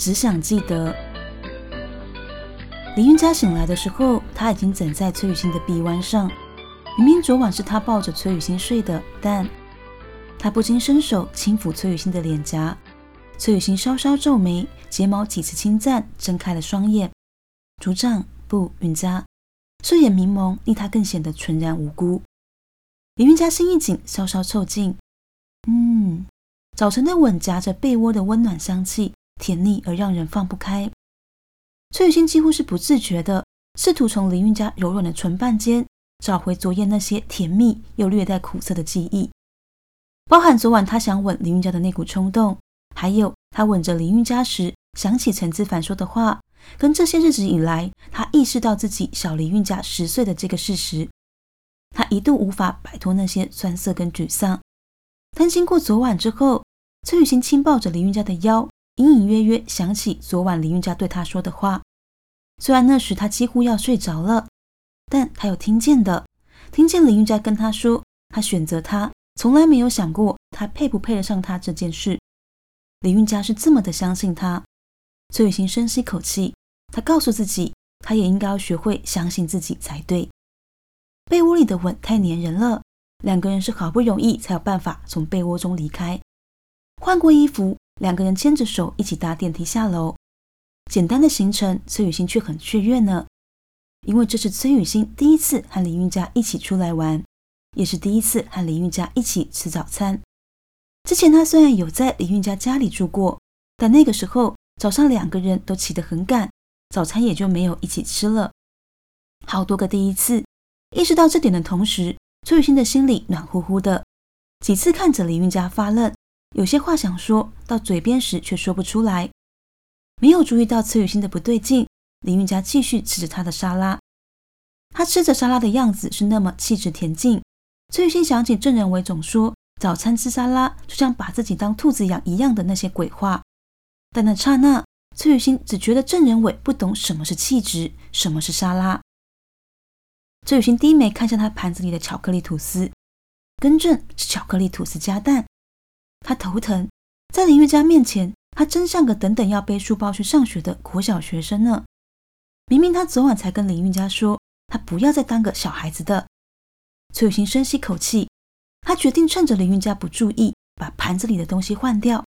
只想记得。林云佳醒来的时候，他已经枕在崔雨欣的臂弯上。明明昨晚是他抱着崔雨欣睡的，但……他不禁伸手轻抚崔雨欣的脸颊，崔雨欣稍稍皱眉，睫毛几次轻颤，睁开了双眼。组长，不，云佳，睡眼迷蒙，令他更显得纯然无辜。林云佳心一紧，稍稍凑近。嗯，早晨的吻夹着被窝的温暖香气，甜腻而让人放不开。崔雨欣几乎是不自觉的，试图从林云佳柔软的唇瓣间找回昨夜那些甜蜜又略带苦涩的记忆。包含昨晚他想吻林韵佳的那股冲动，还有他吻着林韵佳时想起陈思凡说的话，跟这些日子以来他意识到自己小林韵佳十岁的这个事实，他一度无法摆脱那些酸涩跟沮丧。但经过昨晚之后，崔雨欣轻抱着林韵佳的腰，隐隐约约想起昨晚林韵佳对他说的话。虽然那时他几乎要睡着了，但他有听见的，听见林韵佳跟他说，他选择他。从来没有想过他配不配得上他这件事。林运佳是这么的相信他。崔雨欣深吸口气，他告诉自己，他也应该要学会相信自己才对。被窝里的吻太粘人了，两个人是好不容易才有办法从被窝中离开。换过衣服，两个人牵着手一起搭电梯下楼。简单的行程，崔雨欣却很雀跃呢，因为这是崔雨欣第一次和林运佳一起出来玩。也是第一次和林韵佳一起吃早餐。之前他虽然有在林韵佳家里住过，但那个时候早上两个人都起得很赶，早餐也就没有一起吃了。好多个第一次，意识到这点的同时，崔雨欣的心里暖乎乎的。几次看着林韵佳发愣，有些话想说到嘴边时却说不出来。没有注意到崔雨欣的不对劲，林韵佳继续吃着她的沙拉。她吃着沙拉的样子是那么气质恬静。崔雨欣想起郑仁伟总说早餐吃沙拉就像把自己当兔子养一样的那些鬼话，但那刹那，崔雨欣只觉得郑仁伟不懂什么是气质，什么是沙拉。崔雨欣低眉看向他盘子里的巧克力吐司，更正是巧克力吐司加蛋。他头疼，在林玉佳面前，他真像个等等要背书包去上学的国小学生呢。明明他昨晚才跟林玉佳说，他不要再当个小孩子的。崔雨欣深吸口气，他决定趁着林韵佳不注意，把盘子里的东西换掉。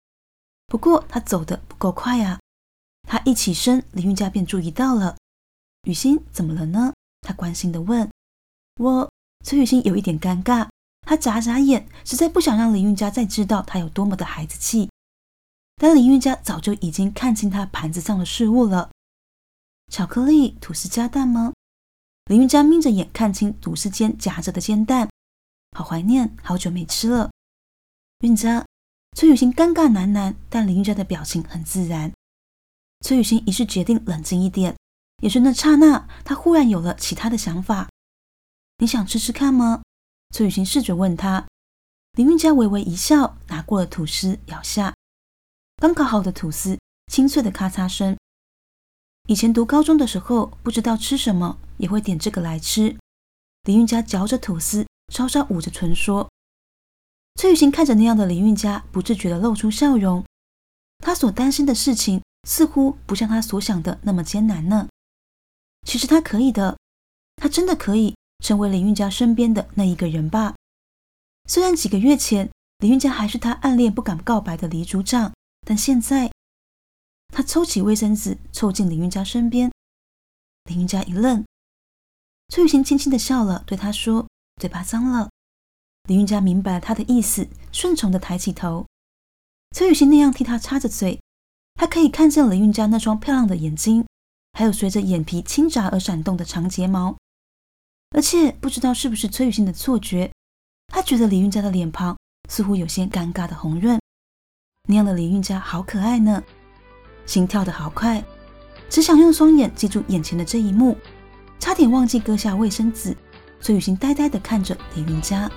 不过他走得不够快啊！他一起身，林韵佳便注意到了。雨欣怎么了呢？他关心地问。我崔雨欣有一点尴尬，他眨眨眼，实在不想让林韵佳再知道他有多么的孩子气。但林韵佳早就已经看清他盘子上的事物了。巧克力吐司加蛋吗？林韵佳眯着眼看清吐司间夹着的煎蛋，好怀念，好久没吃了。韵佳，崔雨欣尴尬喃喃，但林韵佳的表情很自然。崔雨欣于是决定冷静一点，也是那刹那，她忽然有了其他的想法。你想吃吃看吗？崔雨欣试着问他。林韵佳微微一笑，拿过了吐司，咬下。刚烤好的吐司，清脆的咔嚓声。以前读高中的时候，不知道吃什么。也会点这个来吃。林韵佳嚼着吐司，稍稍捂着唇说：“崔雨欣看着那样的林韵佳，不自觉地露出笑容。她所担心的事情，似乎不像她所想的那么艰难呢。其实她可以的，她真的可以成为林韵佳身边的那一个人吧。虽然几个月前，林韵佳还是他暗恋不敢告白的黎组长，但现在，他抽起卫生纸，凑近林韵佳身边。林韵佳一愣。崔雨欣轻轻的笑了，对他说：“嘴巴脏了。”林韵佳明白了他的意思，顺从的抬起头。崔雨欣那样替他擦着嘴，他可以看见林韵佳那双漂亮的眼睛，还有随着眼皮轻眨而闪动的长睫毛。而且不知道是不是崔雨欣的错觉，她觉得李韵佳的脸庞似乎有些尴尬的红润。那样的李韵佳好可爱呢，心跳的好快，只想用双眼记住眼前的这一幕，差点忘记割下卫生纸。崔雨欣呆呆的看着李云佳。